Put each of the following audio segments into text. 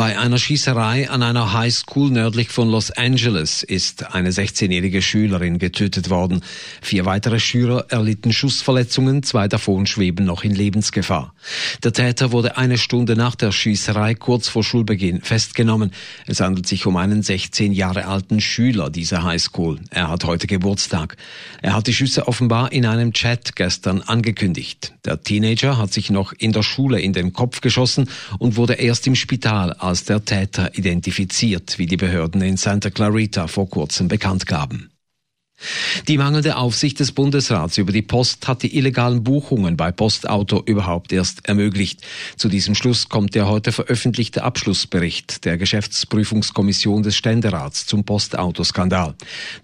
Bei einer Schießerei an einer Highschool nördlich von Los Angeles ist eine 16-jährige Schülerin getötet worden. Vier weitere Schüler erlitten Schussverletzungen, zwei davon schweben noch in Lebensgefahr. Der Täter wurde eine Stunde nach der Schießerei kurz vor Schulbeginn festgenommen. Es handelt sich um einen 16 Jahre alten Schüler dieser Highschool. Er hat heute Geburtstag. Er hat die Schüsse offenbar in einem Chat gestern angekündigt. Der Teenager hat sich noch in der Schule in den Kopf geschossen und wurde erst im Spital als der Täter identifiziert, wie die Behörden in Santa Clarita vor kurzem bekannt gaben. Die mangelnde Aufsicht des Bundesrats über die Post hat die illegalen Buchungen bei Postauto überhaupt erst ermöglicht. Zu diesem Schluss kommt der heute veröffentlichte Abschlussbericht der Geschäftsprüfungskommission des Ständerats zum Postautoskandal.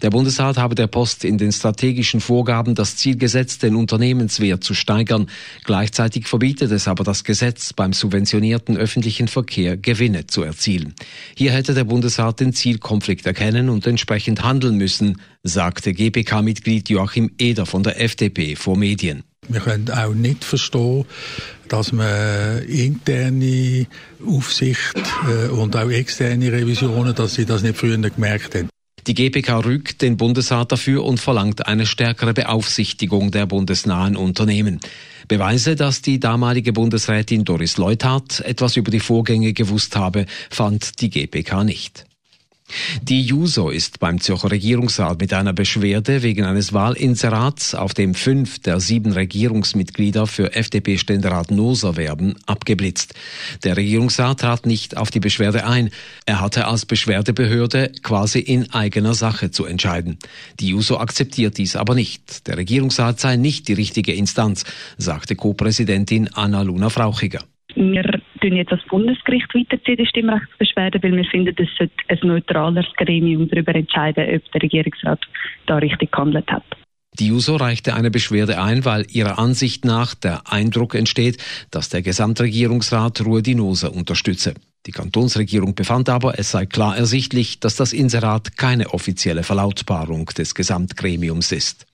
Der Bundesrat habe der Post in den strategischen Vorgaben das Ziel gesetzt, den Unternehmenswert zu steigern. Gleichzeitig verbietet es aber das Gesetz, beim subventionierten öffentlichen Verkehr Gewinne zu erzielen. Hier hätte der Bundesrat den Zielkonflikt erkennen und entsprechend handeln müssen, sagte GPK-Mitglied Joachim Eder von der FDP vor Medien. Wir können auch nicht verstehen, dass man interne Aufsicht äh, und auch externe Revisionen, dass sie das nicht früher gemerkt haben. Die GPK rügt den Bundesrat dafür und verlangt eine stärkere Beaufsichtigung der bundesnahen Unternehmen. Beweise, dass die damalige Bundesrätin Doris Leuthard etwas über die Vorgänge gewusst habe, fand die GPK nicht. Die JUSO ist beim Zürcher Regierungsrat mit einer Beschwerde wegen eines Wahlinserats, auf dem fünf der sieben Regierungsmitglieder für FDP-Ständerat Noser werben, abgeblitzt. Der Regierungsrat trat nicht auf die Beschwerde ein. Er hatte als Beschwerdebehörde quasi in eigener Sache zu entscheiden. Die JUSO akzeptiert dies aber nicht. Der Regierungsrat sei nicht die richtige Instanz, sagte Co-Präsidentin Anna Luna Frauchiger. Wir tun jetzt das Bundesgericht weiterziehen, die Stimmrechtsbeschwerde, weil wir finden, es sollte ein neutraleres Gremium darüber entscheiden, ob der Regierungsrat da richtig gehandelt hat. Die JUSO reichte eine Beschwerde ein, weil ihrer Ansicht nach der Eindruck entsteht, dass der Gesamtregierungsrat Ruhe Dinosa unterstütze. Die Kantonsregierung befand aber, es sei klar ersichtlich, dass das Inserat keine offizielle Verlautbarung des Gesamtgremiums ist.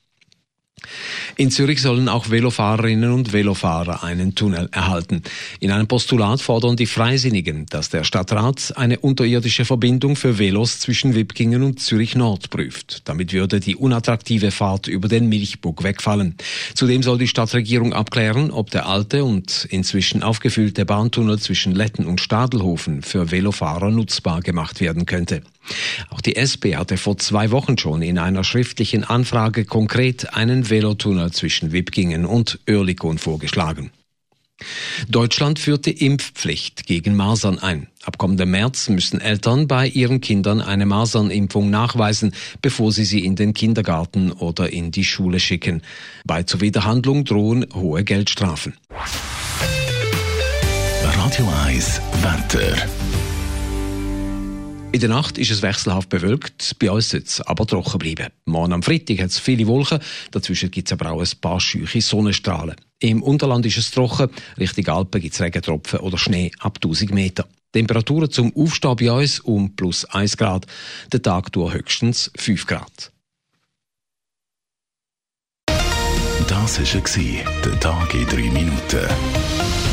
In Zürich sollen auch Velofahrerinnen und Velofahrer einen Tunnel erhalten. In einem Postulat fordern die Freisinnigen, dass der Stadtrat eine unterirdische Verbindung für Velos zwischen Wipkingen und Zürich Nord prüft. Damit würde die unattraktive Fahrt über den Milchburg wegfallen. Zudem soll die Stadtregierung abklären, ob der alte und inzwischen aufgefüllte Bahntunnel zwischen Letten und Stadelhofen für Velofahrer nutzbar gemacht werden könnte. Auch die SP hatte vor zwei Wochen schon in einer schriftlichen Anfrage konkret einen Velotunnel zwischen Wipkingen und Oerlikon vorgeschlagen. Deutschland führt die Impfpflicht gegen Masern ein. Ab kommendem März müssen Eltern bei ihren Kindern eine Masernimpfung nachweisen, bevor sie sie in den Kindergarten oder in die Schule schicken. Bei Zuwiderhandlung drohen hohe Geldstrafen. Radio 1 Wetter. In der Nacht ist es wechselhaft bewölkt, bei uns soll es aber trocken bleiben. Morgen am Freitag hat es viele Wolken, dazwischen gibt es aber auch ein paar scheuche Sonnenstrahlen. Im Unterland ist es trocken, Richtung Alpen gibt es Regentropfen oder Schnee ab 1000 Meter. Temperaturen zum Aufstehen bei uns um plus 1 Grad, der Tag durch höchstens 5 Grad. Das war der Tag in 3 Minuten.